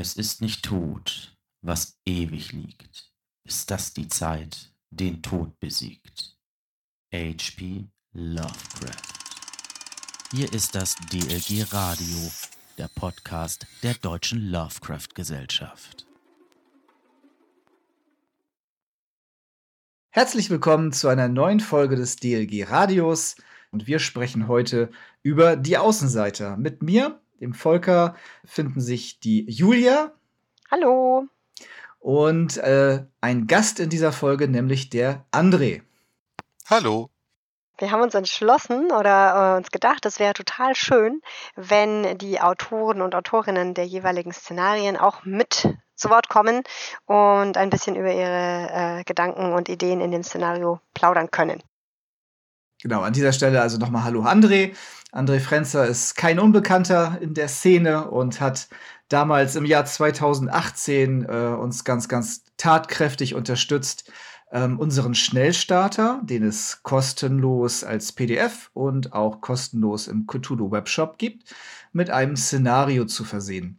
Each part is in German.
Es ist nicht tot, was ewig liegt. Ist das die Zeit, den Tod besiegt? H.P. Lovecraft. Hier ist das DLG Radio, der Podcast der Deutschen Lovecraft Gesellschaft. Herzlich willkommen zu einer neuen Folge des DLG Radios und wir sprechen heute über die Außenseiter. Mit mir, dem Volker, finden sich die Julia. Hallo. Und äh, ein Gast in dieser Folge, nämlich der André. Hallo. Wir haben uns entschlossen oder äh, uns gedacht, es wäre total schön, wenn die Autoren und Autorinnen der jeweiligen Szenarien auch mit zu Wort kommen und ein bisschen über ihre äh, Gedanken und Ideen in dem Szenario plaudern können. Genau, an dieser Stelle also nochmal Hallo André. André Frenzer ist kein Unbekannter in der Szene und hat damals im Jahr 2018 äh, uns ganz, ganz tatkräftig unterstützt. Ähm, unseren Schnellstarter, den es kostenlos als PDF und auch kostenlos im Cthulhu Webshop gibt, mit einem Szenario zu versehen.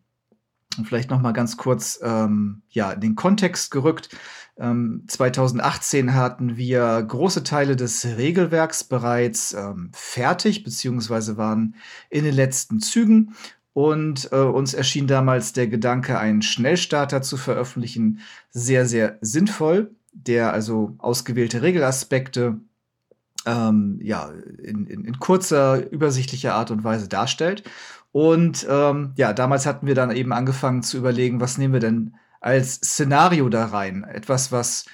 Und vielleicht noch mal ganz kurz ähm, ja, in den Kontext gerückt. Ähm, 2018 hatten wir große Teile des Regelwerks bereits ähm, fertig, beziehungsweise waren in den letzten Zügen. Und äh, uns erschien damals der Gedanke, einen Schnellstarter zu veröffentlichen, sehr, sehr sinnvoll, der also ausgewählte Regelaspekte ähm, ja, in, in, in kurzer, übersichtlicher Art und Weise darstellt. Und ähm, ja, damals hatten wir dann eben angefangen zu überlegen, was nehmen wir denn als Szenario da rein? Etwas, was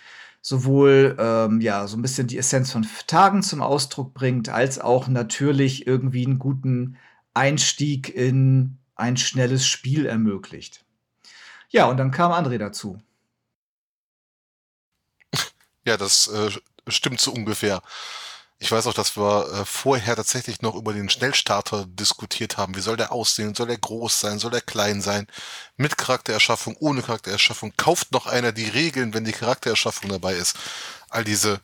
sowohl ähm, ja so ein bisschen die Essenz von Tagen zum Ausdruck bringt, als auch natürlich irgendwie einen guten Einstieg in ein schnelles Spiel ermöglicht. Ja, und dann kam André dazu. Ja, das äh, stimmt so ungefähr. Ich weiß auch, dass wir äh, vorher tatsächlich noch über den Schnellstarter diskutiert haben. Wie soll der aussehen? Soll der groß sein? Soll der klein sein? Mit Charaktererschaffung, ohne Charaktererschaffung? Kauft noch einer die Regeln, wenn die Charaktererschaffung dabei ist? All diese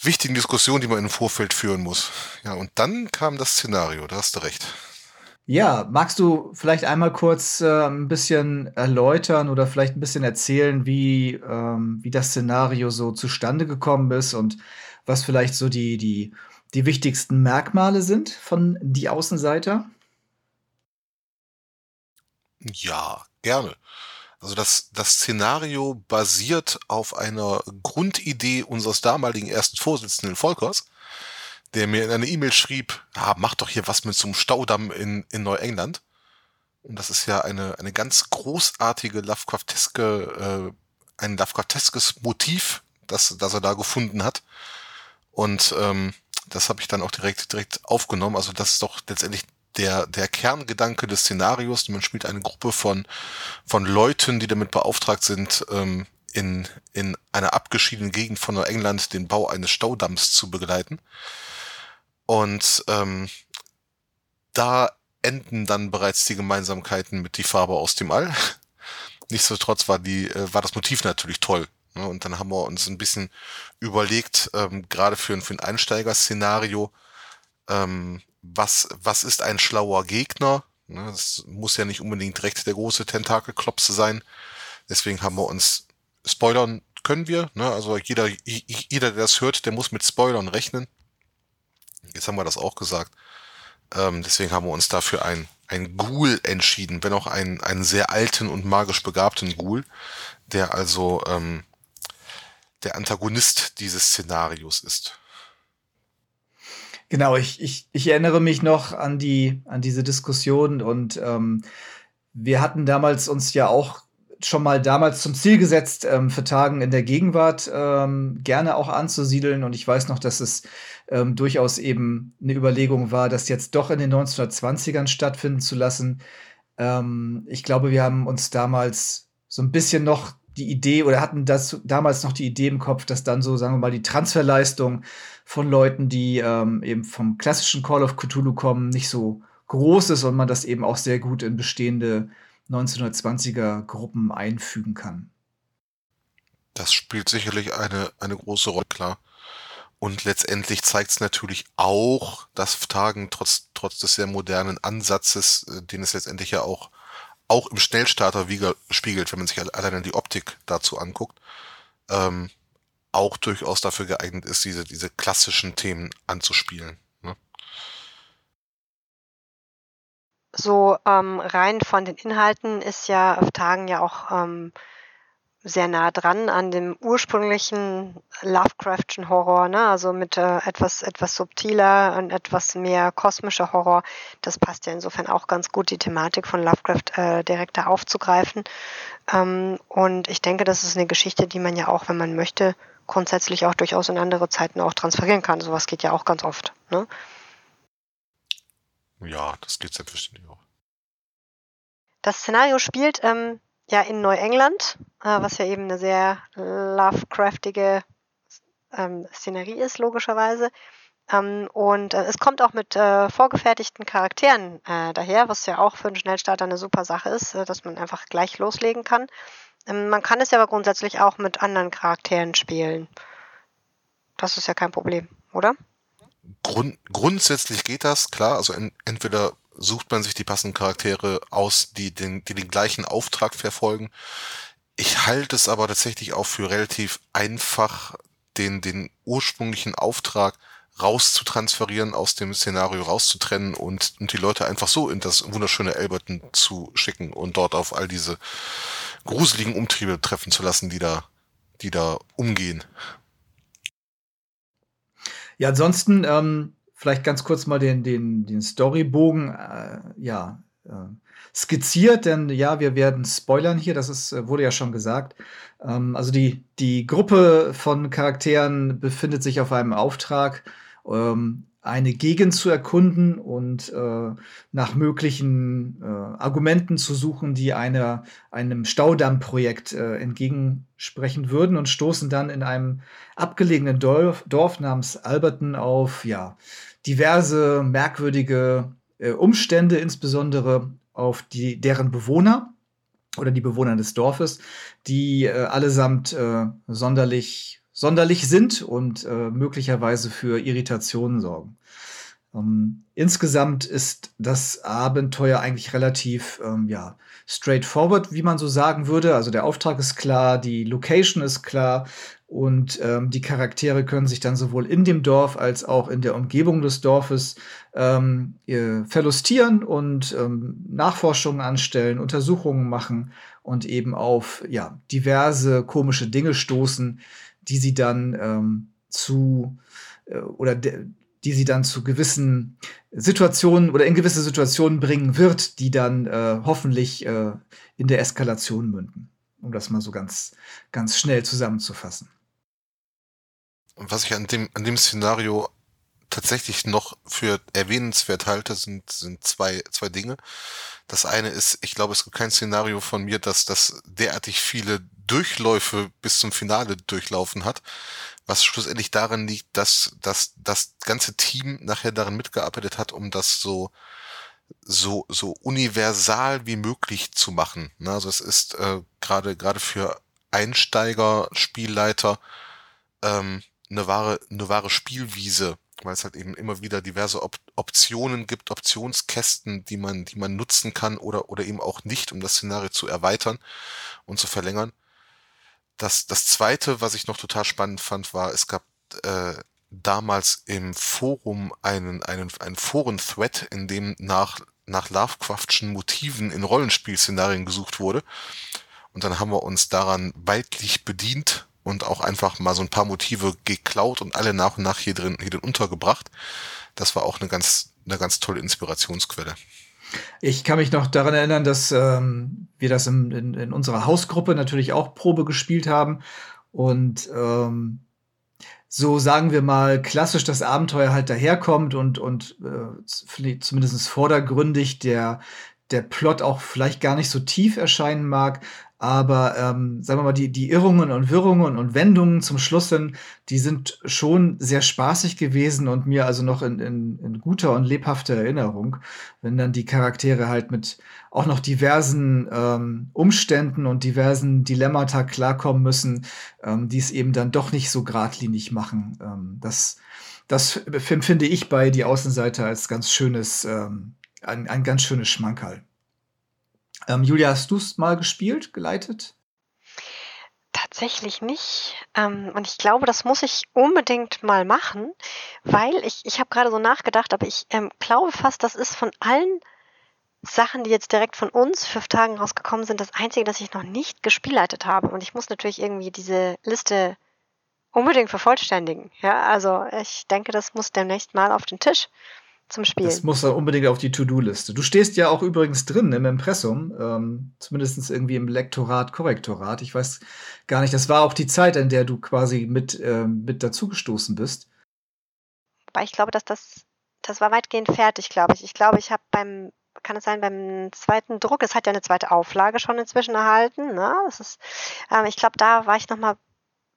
wichtigen Diskussionen, die man im Vorfeld führen muss. Ja, und dann kam das Szenario, da hast du recht. Ja, magst du vielleicht einmal kurz äh, ein bisschen erläutern oder vielleicht ein bisschen erzählen, wie, ähm, wie das Szenario so zustande gekommen ist und was vielleicht so die, die, die wichtigsten Merkmale sind von die Außenseiter? Ja, gerne. Also das, das Szenario basiert auf einer Grundidee unseres damaligen ersten Vorsitzenden Volkers, der mir in einer E-Mail schrieb, ah, mach doch hier was mit so einem Staudamm in, in Neuengland. Und das ist ja eine, eine ganz großartige Lovecrafteske, äh, ein Lovecrafteskes Motiv, das, das er da gefunden hat. Und ähm, das habe ich dann auch direkt, direkt aufgenommen. Also das ist doch letztendlich der, der Kerngedanke des Szenarios. Man spielt eine Gruppe von, von Leuten, die damit beauftragt sind, ähm, in, in einer abgeschiedenen Gegend von England den Bau eines Staudamms zu begleiten. Und ähm, da enden dann bereits die Gemeinsamkeiten mit die Farbe aus dem All. Nichtsdestotrotz war die, äh, war das Motiv natürlich toll. Ne? Und dann haben wir uns ein bisschen überlegt, ähm, gerade für, ein, für ein Einsteiger-Szenario, ähm, was, was ist ein schlauer Gegner? Ne? Das muss ja nicht unbedingt direkt der große Tentakelklopse sein. Deswegen haben wir uns Spoilern können wir, ne? Also jeder, jeder, der das hört, der muss mit Spoilern rechnen. Jetzt haben wir das auch gesagt. Ähm, deswegen haben wir uns dafür ein, ein Ghoul entschieden, wenn auch einen, einen sehr alten und magisch begabten Ghoul, der also ähm, der Antagonist dieses Szenarios ist. Genau, ich, ich, ich erinnere mich noch an die an diese Diskussion und ähm, wir hatten damals uns ja auch schon mal damals zum Ziel gesetzt, ähm, für Tagen in der Gegenwart ähm, gerne auch anzusiedeln. Und ich weiß noch, dass es ähm, durchaus eben eine Überlegung war, das jetzt doch in den 1920ern stattfinden zu lassen. Ähm, ich glaube, wir haben uns damals so ein bisschen noch die Idee oder hatten das damals noch die Idee im Kopf, dass dann so, sagen wir mal, die Transferleistung von Leuten, die ähm, eben vom klassischen Call of Cthulhu kommen, nicht so groß ist und man das eben auch sehr gut in bestehende 1920er Gruppen einfügen kann. Das spielt sicherlich eine, eine große Rolle, klar. Und letztendlich zeigt es natürlich auch, dass Tagen trotz, trotz des sehr modernen Ansatzes, äh, den es letztendlich ja auch auch im Schnellstarter spiegelt, wenn man sich alleine die Optik dazu anguckt, ähm, auch durchaus dafür geeignet ist, diese, diese klassischen Themen anzuspielen. Ne? So ähm, rein von den Inhalten ist ja auf Tagen ja auch ähm, sehr nah dran an dem ursprünglichen Lovecraftschen Horror, ne? also mit äh, etwas, etwas subtiler und etwas mehr kosmischer Horror. Das passt ja insofern auch ganz gut, die Thematik von Lovecraft äh, direkt da aufzugreifen. Ähm, und ich denke, das ist eine Geschichte, die man ja auch, wenn man möchte, grundsätzlich auch durchaus in andere Zeiten auch transferieren kann. Sowas geht ja auch ganz oft. Ne? Ja, das geht selbstverständlich auch. Das Szenario spielt ähm, ja in Neuengland, äh, was ja eben eine sehr Lovecraftige ähm, Szenerie ist, logischerweise. Ähm, und äh, es kommt auch mit äh, vorgefertigten Charakteren äh, daher, was ja auch für einen Schnellstarter eine super Sache ist, äh, dass man einfach gleich loslegen kann. Ähm, man kann es ja aber grundsätzlich auch mit anderen Charakteren spielen. Das ist ja kein Problem, oder? Grund, grundsätzlich geht das, klar. Also en, entweder sucht man sich die passenden Charaktere aus, die den, die den gleichen Auftrag verfolgen. Ich halte es aber tatsächlich auch für relativ einfach, den, den ursprünglichen Auftrag rauszutransferieren, aus dem Szenario rauszutrennen und, und die Leute einfach so in das wunderschöne Elberton zu schicken und dort auf all diese gruseligen Umtriebe treffen zu lassen, die da, die da umgehen. Ja, ansonsten ähm, vielleicht ganz kurz mal den, den, den Storybogen äh, ja, äh, skizziert, denn ja, wir werden spoilern hier, das ist, äh, wurde ja schon gesagt. Ähm, also die, die Gruppe von Charakteren befindet sich auf einem Auftrag. Ähm, eine Gegend zu erkunden und äh, nach möglichen äh, Argumenten zu suchen, die einer, einem Staudammprojekt äh, entgegensprechen würden und stoßen dann in einem abgelegenen Dorf, Dorf namens Alberton auf ja, diverse merkwürdige äh, Umstände, insbesondere auf die, deren Bewohner oder die Bewohner des Dorfes, die äh, allesamt äh, sonderlich sonderlich sind und äh, möglicherweise für Irritationen sorgen. Ähm, insgesamt ist das Abenteuer eigentlich relativ ähm, ja, straightforward, wie man so sagen würde. Also der Auftrag ist klar, die Location ist klar und ähm, die Charaktere können sich dann sowohl in dem Dorf als auch in der Umgebung des Dorfes ähm, verlustieren und ähm, Nachforschungen anstellen, Untersuchungen machen und eben auf ja, diverse komische Dinge stoßen, die sie dann ähm, zu äh, oder die sie dann zu gewissen Situationen oder in gewisse Situationen bringen wird, die dann äh, hoffentlich äh, in der Eskalation münden. Um das mal so ganz, ganz schnell zusammenzufassen. Was ich an dem, an dem Szenario tatsächlich noch für erwähnenswert halte, sind, sind zwei, zwei Dinge. Das eine ist, ich glaube, es gibt kein Szenario von mir, dass das derartig viele Durchläufe bis zum Finale durchlaufen hat, was schlussendlich darin liegt, dass, dass das ganze Team nachher daran mitgearbeitet hat, um das so so so universal wie möglich zu machen. Ne? Also es ist äh, gerade gerade für Einsteiger Spielleiter ähm, eine wahre eine wahre Spielwiese weil es halt eben immer wieder diverse Op Optionen gibt, Optionskästen, die man, die man nutzen kann oder, oder eben auch nicht, um das Szenario zu erweitern und zu verlängern. Das, das zweite, was ich noch total spannend fand, war, es gab äh, damals im Forum einen, einen, einen Foren-Thread, in dem nach, nach Lovecraftschen Motiven in Rollenspielszenarien gesucht wurde. Und dann haben wir uns daran weitlich bedient und auch einfach mal so ein paar Motive geklaut und alle nach und nach hier drin, hier drin untergebracht. Das war auch eine ganz, eine ganz tolle Inspirationsquelle. Ich kann mich noch daran erinnern, dass ähm, wir das in, in, in, unserer Hausgruppe natürlich auch Probe gespielt haben. Und ähm, so sagen wir mal klassisch das Abenteuer halt daherkommt und, und äh, zumindest vordergründig der, der Plot auch vielleicht gar nicht so tief erscheinen mag, aber ähm, sagen wir mal, die, die Irrungen und Wirrungen und Wendungen zum Schluss hin, die sind schon sehr spaßig gewesen und mir also noch in, in, in guter und lebhafter Erinnerung, wenn dann die Charaktere halt mit auch noch diversen ähm, Umständen und diversen Dilemmata klarkommen müssen, ähm, die es eben dann doch nicht so geradlinig machen. Ähm, das, das empfinde ich bei Die Außenseiter als ganz schönes, ähm, ein, ein ganz schönes Schmankerl. Ähm, Julia, hast du es mal gespielt, geleitet? Tatsächlich nicht. Ähm, und ich glaube, das muss ich unbedingt mal machen, weil ich, ich habe gerade so nachgedacht, aber ich ähm, glaube fast, das ist von allen Sachen, die jetzt direkt von uns fünf Tagen rausgekommen sind, das einzige, das ich noch nicht gespielleitet habe. Und ich muss natürlich irgendwie diese Liste unbedingt vervollständigen. Ja, also ich denke, das muss demnächst mal auf den Tisch zum Spielen. Das muss dann unbedingt auf die To-Do-Liste. Du stehst ja auch übrigens drin im Impressum, ähm, zumindest irgendwie im Lektorat, Korrektorat. Ich weiß gar nicht, das war auch die Zeit, in der du quasi mit, ähm, mit dazugestoßen bist. Aber ich glaube, dass das, das war weitgehend fertig, glaube ich. Ich glaube, ich habe beim, kann es sein, beim zweiten Druck, es hat ja eine zweite Auflage schon inzwischen erhalten. Ne? Das ist, ähm, ich glaube, da war ich noch mal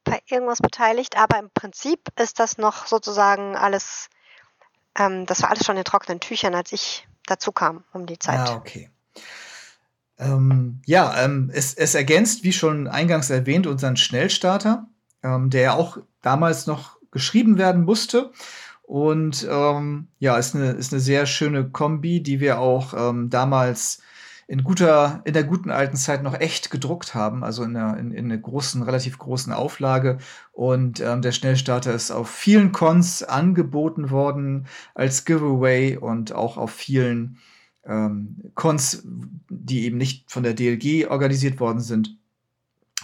bei irgendwas beteiligt, aber im Prinzip ist das noch sozusagen alles ähm, das war alles schon in trockenen Tüchern, als ich dazu kam um die Zeit. Ah, okay. Ähm, ja, ähm, es, es, ergänzt, wie schon eingangs erwähnt, unseren Schnellstarter, ähm, der auch damals noch geschrieben werden musste. Und ähm, ja, ist eine, ist eine sehr schöne Kombi, die wir auch ähm, damals in guter, in der guten alten Zeit noch echt gedruckt haben, also in einer, in, in einer großen, relativ großen Auflage. Und ähm, der Schnellstarter ist auf vielen Cons angeboten worden als Giveaway und auch auf vielen ähm, Cons, die eben nicht von der DLG organisiert worden sind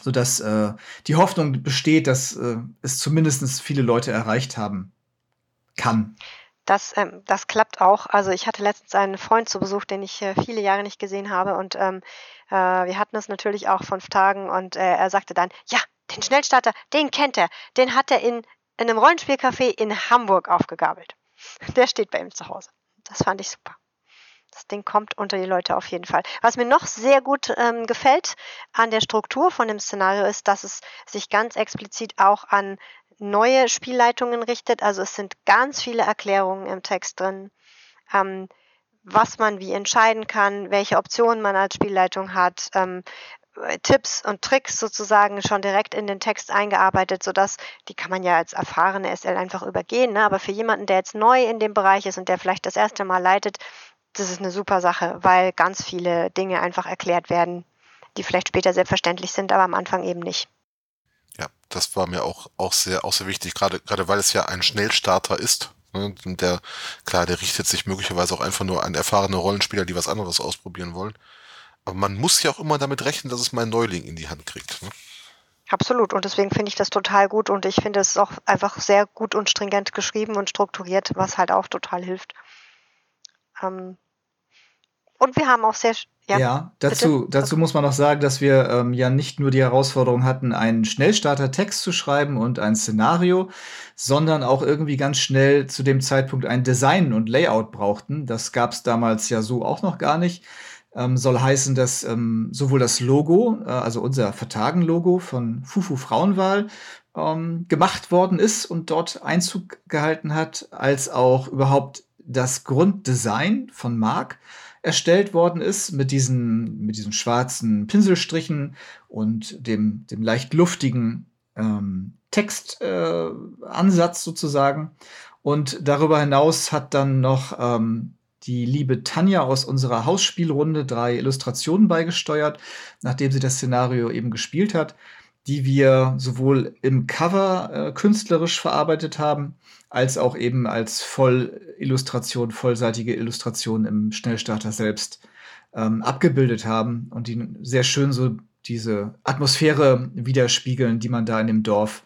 sodass äh, die Hoffnung besteht, dass äh, es zumindest viele Leute erreicht haben kann. Das, ähm, das klappt auch. Also ich hatte letztens einen Freund zu Besuch, den ich äh, viele Jahre nicht gesehen habe und ähm, äh, wir hatten es natürlich auch fünf Tagen und äh, er sagte dann, ja, den Schnellstarter, den kennt er, den hat er in, in einem Rollenspielcafé in Hamburg aufgegabelt. Der steht bei ihm zu Hause. Das fand ich super. Das Ding kommt unter die Leute auf jeden Fall. Was mir noch sehr gut ähm, gefällt an der Struktur von dem Szenario ist, dass es sich ganz explizit auch an neue Spielleitungen richtet. Also es sind ganz viele Erklärungen im Text drin, ähm, was man wie entscheiden kann, welche Optionen man als Spielleitung hat. Ähm, Tipps und Tricks sozusagen schon direkt in den Text eingearbeitet, sodass die kann man ja als erfahrene SL einfach übergehen. Ne? Aber für jemanden, der jetzt neu in dem Bereich ist und der vielleicht das erste Mal leitet, das ist eine super Sache, weil ganz viele Dinge einfach erklärt werden, die vielleicht später selbstverständlich sind, aber am Anfang eben nicht. Das war mir auch, auch sehr, auch sehr wichtig, gerade, gerade weil es ja ein Schnellstarter ist. Ne, der, klar, der richtet sich möglicherweise auch einfach nur an erfahrene Rollenspieler, die was anderes ausprobieren wollen. Aber man muss ja auch immer damit rechnen, dass es mal Neuling in die Hand kriegt. Ne? Absolut. Und deswegen finde ich das total gut und ich finde es auch einfach sehr gut und stringent geschrieben und strukturiert, was halt auch total hilft. Ähm und wir haben auch sehr ja, ja dazu, dazu muss man noch sagen, dass wir ähm, ja nicht nur die Herausforderung hatten, einen Schnellstarter-Text zu schreiben und ein Szenario, sondern auch irgendwie ganz schnell zu dem Zeitpunkt ein Design und Layout brauchten. Das gab es damals ja so auch noch gar nicht. Ähm, soll heißen, dass ähm, sowohl das Logo, äh, also unser Vertagen-Logo von Fufu Frauenwahl, ähm, gemacht worden ist und dort Einzug gehalten hat, als auch überhaupt das Grunddesign von Mark erstellt worden ist mit diesen, mit diesen schwarzen Pinselstrichen und dem, dem leicht luftigen ähm, Textansatz äh, sozusagen. Und darüber hinaus hat dann noch ähm, die liebe Tanja aus unserer Hausspielrunde drei Illustrationen beigesteuert, nachdem sie das Szenario eben gespielt hat, die wir sowohl im Cover äh, künstlerisch verarbeitet haben, als auch eben als Vollillustration, vollseitige Illustration im Schnellstarter selbst ähm, abgebildet haben und die sehr schön so diese Atmosphäre widerspiegeln, die man da in dem Dorf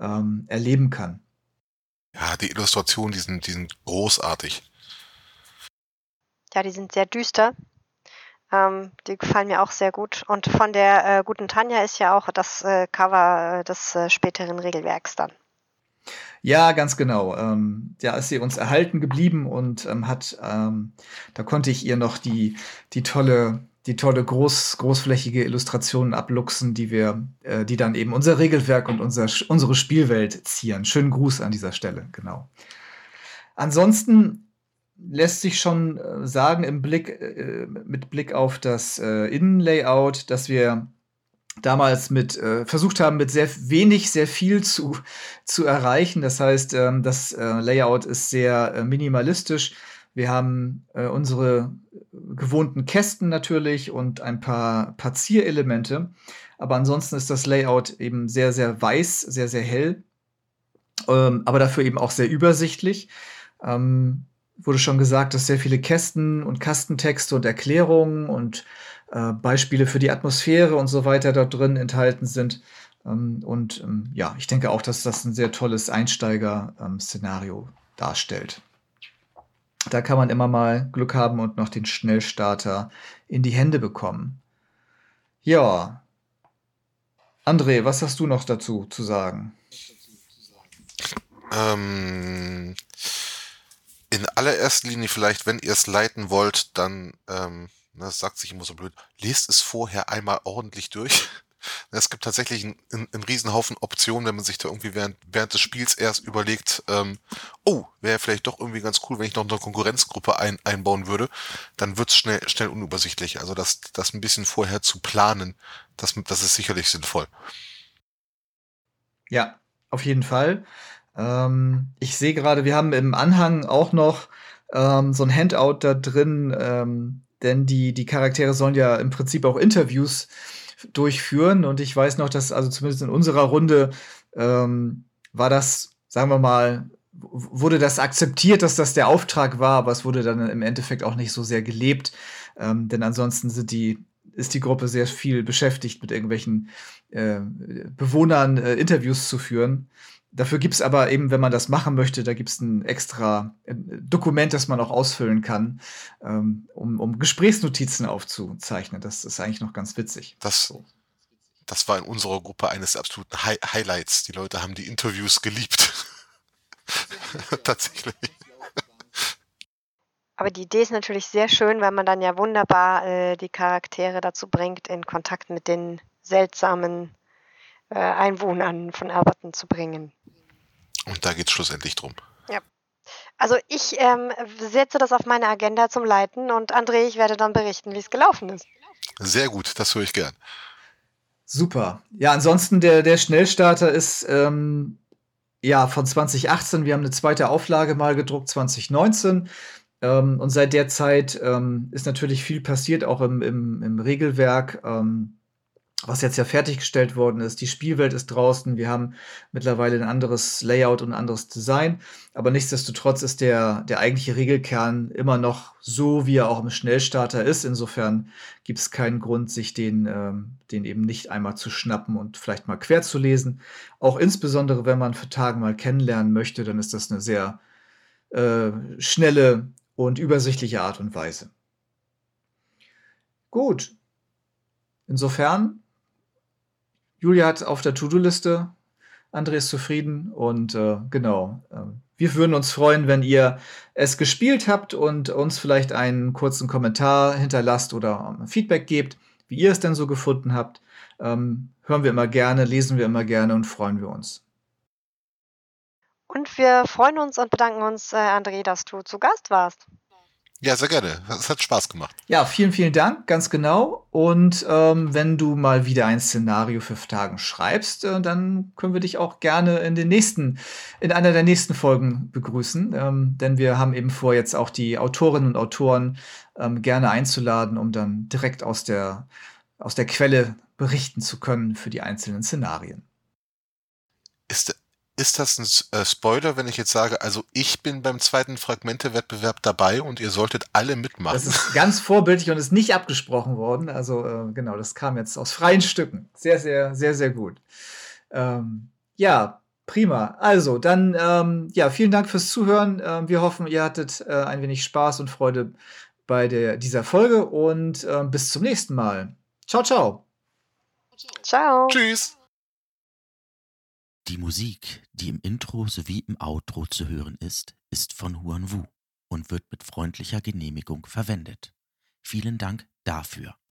ähm, erleben kann. Ja, die Illustrationen, die sind, die sind großartig. Ja, die sind sehr düster. Ähm, die gefallen mir auch sehr gut. Und von der äh, guten Tanja ist ja auch das äh, Cover äh, des äh, späteren Regelwerks dann. Ja, ganz genau. Ähm, ja, ist sie uns erhalten geblieben und ähm, hat, ähm, da konnte ich ihr noch die, die tolle, die tolle groß, großflächige Illustrationen abluchsen, die wir, äh, die dann eben unser Regelwerk und unser, unsere Spielwelt zieren. Schönen Gruß an dieser Stelle, genau. Ansonsten lässt sich schon äh, sagen im Blick, äh, mit Blick auf das äh, Innenlayout, dass wir damals mit äh, versucht haben, mit sehr wenig sehr viel zu, zu erreichen. Das heißt, ähm, das äh, Layout ist sehr äh, minimalistisch. Wir haben äh, unsere gewohnten Kästen natürlich und ein paar, paar Zierelemente. Aber ansonsten ist das Layout eben sehr, sehr weiß, sehr, sehr hell. Ähm, aber dafür eben auch sehr übersichtlich. Ähm, wurde schon gesagt, dass sehr viele Kästen und Kastentexte und Erklärungen und äh, Beispiele für die Atmosphäre und so weiter dort drin enthalten sind. Ähm, und ähm, ja, ich denke auch, dass das ein sehr tolles Einsteiger-Szenario darstellt. Da kann man immer mal Glück haben und noch den Schnellstarter in die Hände bekommen. Ja. André, was hast du noch dazu zu sagen? Ähm, in allererster Linie vielleicht, wenn ihr es leiten wollt, dann, ähm, das sagt sich immer so blöd, lest es vorher einmal ordentlich durch. Es gibt tatsächlich einen, einen Riesenhaufen Optionen, wenn man sich da irgendwie während, während des Spiels erst überlegt, ähm, oh, wäre vielleicht doch irgendwie ganz cool, wenn ich noch eine Konkurrenzgruppe ein, einbauen würde, dann wird's schnell, schnell unübersichtlich. Also das, das ein bisschen vorher zu planen, das, das ist sicherlich sinnvoll. Ja, auf jeden Fall. Ähm, ich sehe gerade, wir haben im Anhang auch noch ähm, so ein Handout da drin, ähm, denn die, die Charaktere sollen ja im Prinzip auch Interviews durchführen. Und ich weiß noch, dass also zumindest in unserer Runde ähm, war das, sagen wir mal, wurde das akzeptiert, dass das der Auftrag war, aber es wurde dann im Endeffekt auch nicht so sehr gelebt. Ähm, denn ansonsten sind die, ist die Gruppe sehr viel beschäftigt, mit irgendwelchen äh, Bewohnern äh, Interviews zu führen. Dafür gibt es aber eben, wenn man das machen möchte, da gibt es ein extra Dokument, das man auch ausfüllen kann, ähm, um, um Gesprächsnotizen aufzuzeichnen. Das ist eigentlich noch ganz witzig. Das, das war in unserer Gruppe eines der absoluten Hi Highlights. Die Leute haben die Interviews geliebt. Tatsächlich. Aber die Idee ist natürlich sehr schön, weil man dann ja wunderbar äh, die Charaktere dazu bringt, in Kontakt mit den seltsamen äh, Einwohnern von Alberton zu bringen. Und da geht es schlussendlich drum. Ja. Also ich ähm, setze das auf meine Agenda zum Leiten und André, ich werde dann berichten, wie es gelaufen ist. Sehr gut, das höre ich gern. Super. Ja, ansonsten der, der Schnellstarter ist ähm, ja von 2018. Wir haben eine zweite Auflage mal gedruckt, 2019. Ähm, und seit der Zeit ähm, ist natürlich viel passiert, auch im, im, im Regelwerk. Ähm, was jetzt ja fertiggestellt worden ist. Die Spielwelt ist draußen. Wir haben mittlerweile ein anderes Layout und ein anderes Design. Aber nichtsdestotrotz ist der, der eigentliche Regelkern immer noch so, wie er auch im Schnellstarter ist. Insofern gibt es keinen Grund, sich den, ähm, den eben nicht einmal zu schnappen und vielleicht mal quer zu lesen. Auch insbesondere, wenn man für Tage mal kennenlernen möchte, dann ist das eine sehr äh, schnelle und übersichtliche Art und Weise. Gut. Insofern Julia hat auf der To-Do-Liste. André ist zufrieden und äh, genau. Äh, wir würden uns freuen, wenn ihr es gespielt habt und uns vielleicht einen kurzen Kommentar hinterlasst oder ähm, Feedback gebt, wie ihr es denn so gefunden habt. Ähm, hören wir immer gerne, lesen wir immer gerne und freuen wir uns. Und wir freuen uns und bedanken uns, äh, André, dass du zu Gast warst. Ja, sehr gerne. Es hat Spaß gemacht. Ja, vielen, vielen Dank, ganz genau. Und ähm, wenn du mal wieder ein Szenario für Tagen schreibst, äh, dann können wir dich auch gerne in den nächsten, in einer der nächsten Folgen begrüßen. Ähm, denn wir haben eben vor, jetzt auch die Autorinnen und Autoren ähm, gerne einzuladen, um dann direkt aus der, aus der Quelle berichten zu können für die einzelnen Szenarien. Ist, ist das ein äh, Spoiler, wenn ich jetzt sage, also ich bin beim zweiten Fragmente-Wettbewerb dabei und ihr solltet alle mitmachen? Das ist ganz vorbildlich und ist nicht abgesprochen worden. Also äh, genau, das kam jetzt aus freien Stücken. Sehr, sehr, sehr, sehr gut. Ähm, ja, prima. Also dann, ähm, ja, vielen Dank fürs Zuhören. Ähm, wir hoffen, ihr hattet äh, ein wenig Spaß und Freude bei der, dieser Folge und ähm, bis zum nächsten Mal. Ciao, ciao. Ciao. Tschüss. Die Musik, die im Intro sowie im Outro zu hören ist, ist von Huan Wu und wird mit freundlicher Genehmigung verwendet. Vielen Dank dafür.